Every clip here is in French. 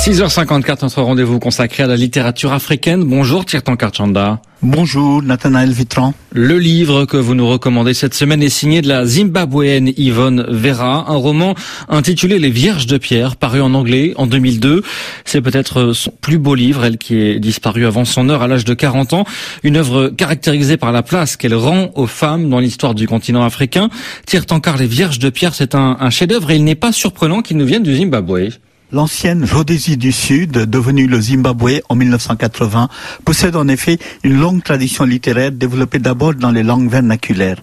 6h54, notre rendez-vous consacré à la littérature africaine. Bonjour Tirtan Karchanda. Bonjour Nathanaël Vitran. Le livre que vous nous recommandez cette semaine est signé de la Zimbabwéenne Yvonne Vera, un roman intitulé Les Vierges de Pierre, paru en anglais en 2002. C'est peut-être son plus beau livre, elle qui est disparue avant son heure à l'âge de 40 ans. Une œuvre caractérisée par la place qu'elle rend aux femmes dans l'histoire du continent africain. Tirtankar Les Vierges de Pierre, c'est un, un chef-d'œuvre et il n'est pas surprenant qu'il nous vienne du Zimbabwe. L'ancienne Rhodésie du Sud, devenue le Zimbabwe en 1980, possède en effet une longue tradition littéraire développée d'abord dans les langues vernaculaires.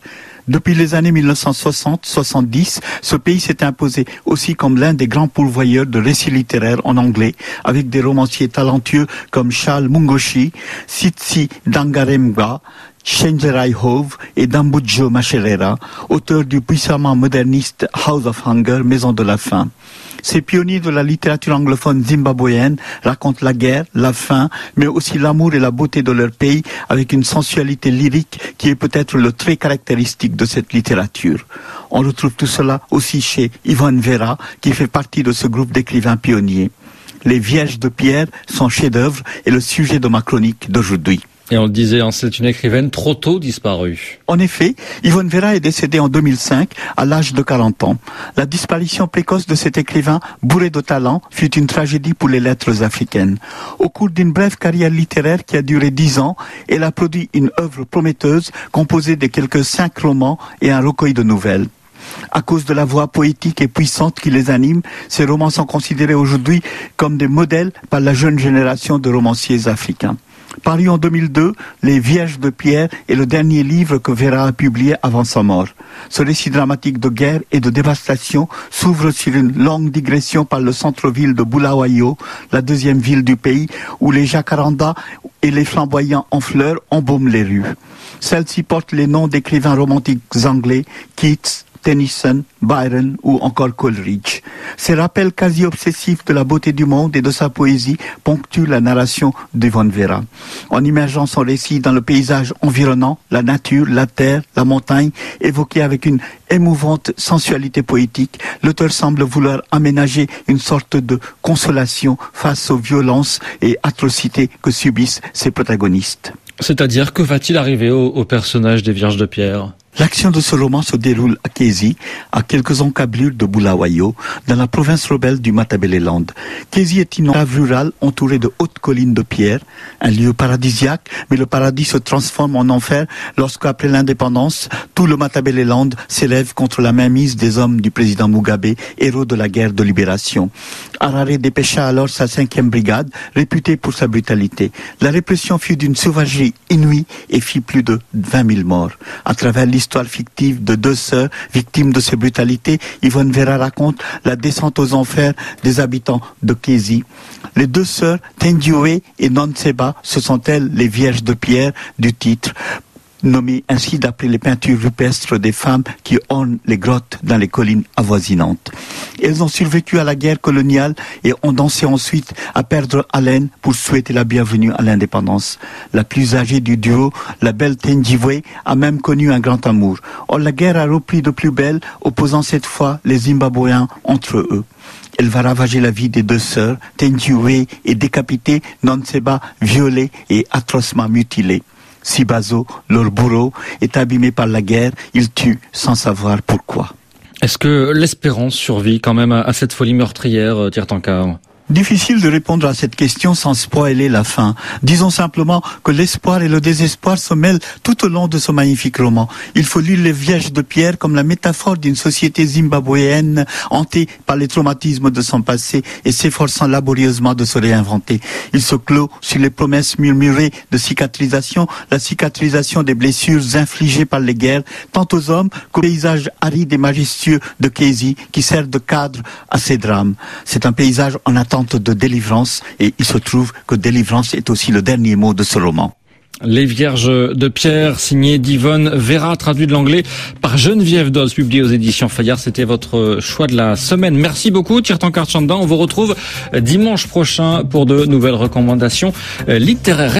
Depuis les années 1960-70, ce pays s'est imposé aussi comme l'un des grands pourvoyeurs de récits littéraires en anglais, avec des romanciers talentueux comme Charles Mungoshi, Sitsi Dangaremga, Shenjerai Hove et Dambujo Macherera, auteurs du puissamment moderniste House of Hunger, Maison de la Faim. Ces pionniers de la littérature anglophone zimbabwéenne racontent la guerre, la faim, mais aussi l'amour et la beauté de leur pays avec une sensualité lyrique qui est peut-être le trait caractéristique de cette littérature. On retrouve tout cela aussi chez Yvonne Vera, qui fait partie de ce groupe d'écrivains pionniers. Les Vierges de Pierre, son chef-d'œuvre, est le sujet de ma chronique d'aujourd'hui. Et on le disait, hein, c'est une écrivaine trop tôt disparue. En effet, Yvonne Vera est décédée en 2005 à l'âge de 40 ans. La disparition précoce de cet écrivain, bourré de talent, fut une tragédie pour les lettres africaines. Au cours d'une brève carrière littéraire qui a duré 10 ans, elle a produit une œuvre prometteuse composée de quelques cinq romans et un recueil de nouvelles. À cause de la voix poétique et puissante qui les anime, ces romans sont considérés aujourd'hui comme des modèles par la jeune génération de romanciers africains. Paru en 2002, Les Vierges de Pierre est le dernier livre que Vera a publié avant sa mort. Ce récit dramatique de guerre et de dévastation s'ouvre sur une longue digression par le centre-ville de Bulawayo, la deuxième ville du pays, où les jacarandas et les flamboyants en fleurs embaument les rues. Celle-ci porte les noms d'écrivains romantiques anglais, Keats, Tennyson, Byron ou encore Coleridge. Ces rappels quasi obsessifs de la beauté du monde et de sa poésie ponctuent la narration d'Yvonne Vera. En immergeant son récit dans le paysage environnant, la nature, la terre, la montagne, évoquée avec une émouvante sensualité poétique, l'auteur semble vouloir aménager une sorte de consolation face aux violences et atrocités que subissent ses protagonistes. C'est-à-dire, que va-t-il arriver au, au personnage des Vierges de Pierre? L'action de ce roman se déroule à Kézi, à quelques encablures de Bulawayo, dans la province rebelle du Matabeleland. Kézi est une cave rurale entourée de hautes collines de pierre, un lieu paradisiaque, mais le paradis se transforme en enfer lorsqu'après l'indépendance, tout le Matabeleland s'élève contre la mainmise des hommes du président Mugabe, héros de la guerre de libération. Harare dépêcha alors sa cinquième brigade, réputée pour sa brutalité. La répression fut d'une sauvagerie inouïe et fit plus de 20 000 morts. Fictive de deux sœurs victimes de ces brutalités, Yvonne Vera raconte la descente aux enfers des habitants de Kézi. Les deux sœurs, Tendioué et Nanseba, ce sont elles les vierges de pierre du titre nommées ainsi d'après les peintures rupestres des femmes qui ornent les grottes dans les collines avoisinantes. Elles ont survécu à la guerre coloniale et ont dansé ensuite à perdre haleine pour souhaiter la bienvenue à l'indépendance. La plus âgée du duo, la belle Tenjivwe, a même connu un grand amour. Or, la guerre a repris de plus belle, opposant cette fois les Zimbabwéens entre eux. Elle va ravager la vie des deux sœurs. Tenjivwe est décapitée, Nanseba violée et atrocement mutilée. Sibazo, leur bourreau, est abîmé par la guerre. Il tue sans savoir pourquoi. Est-ce que l'espérance survit quand même à cette folie meurtrière, euh, Tirtankar Difficile de répondre à cette question sans spoiler la fin. Disons simplement que l'espoir et le désespoir se mêlent tout au long de ce magnifique roman. Il faut lire Les Vierges de Pierre comme la métaphore d'une société zimbabwéenne hantée par les traumatismes de son passé et s'efforçant laborieusement de se réinventer. Il se clôt sur les promesses murmurées de cicatrisation, la cicatrisation des blessures infligées par les guerres, tant aux hommes qu'au paysage aride et majestueux de Kézi qui sert de cadre à ces drames. C'est un paysage en attente de délivrance et il se trouve que délivrance est aussi le dernier mot de ce roman. Les Vierges de Pierre, signé d'Yvonne Vera, traduit de l'anglais par Geneviève Dose, publié aux éditions Fayard. C'était votre choix de la semaine. Merci beaucoup, Tirtan Karchanda. On vous retrouve dimanche prochain pour de nouvelles recommandations littéraires.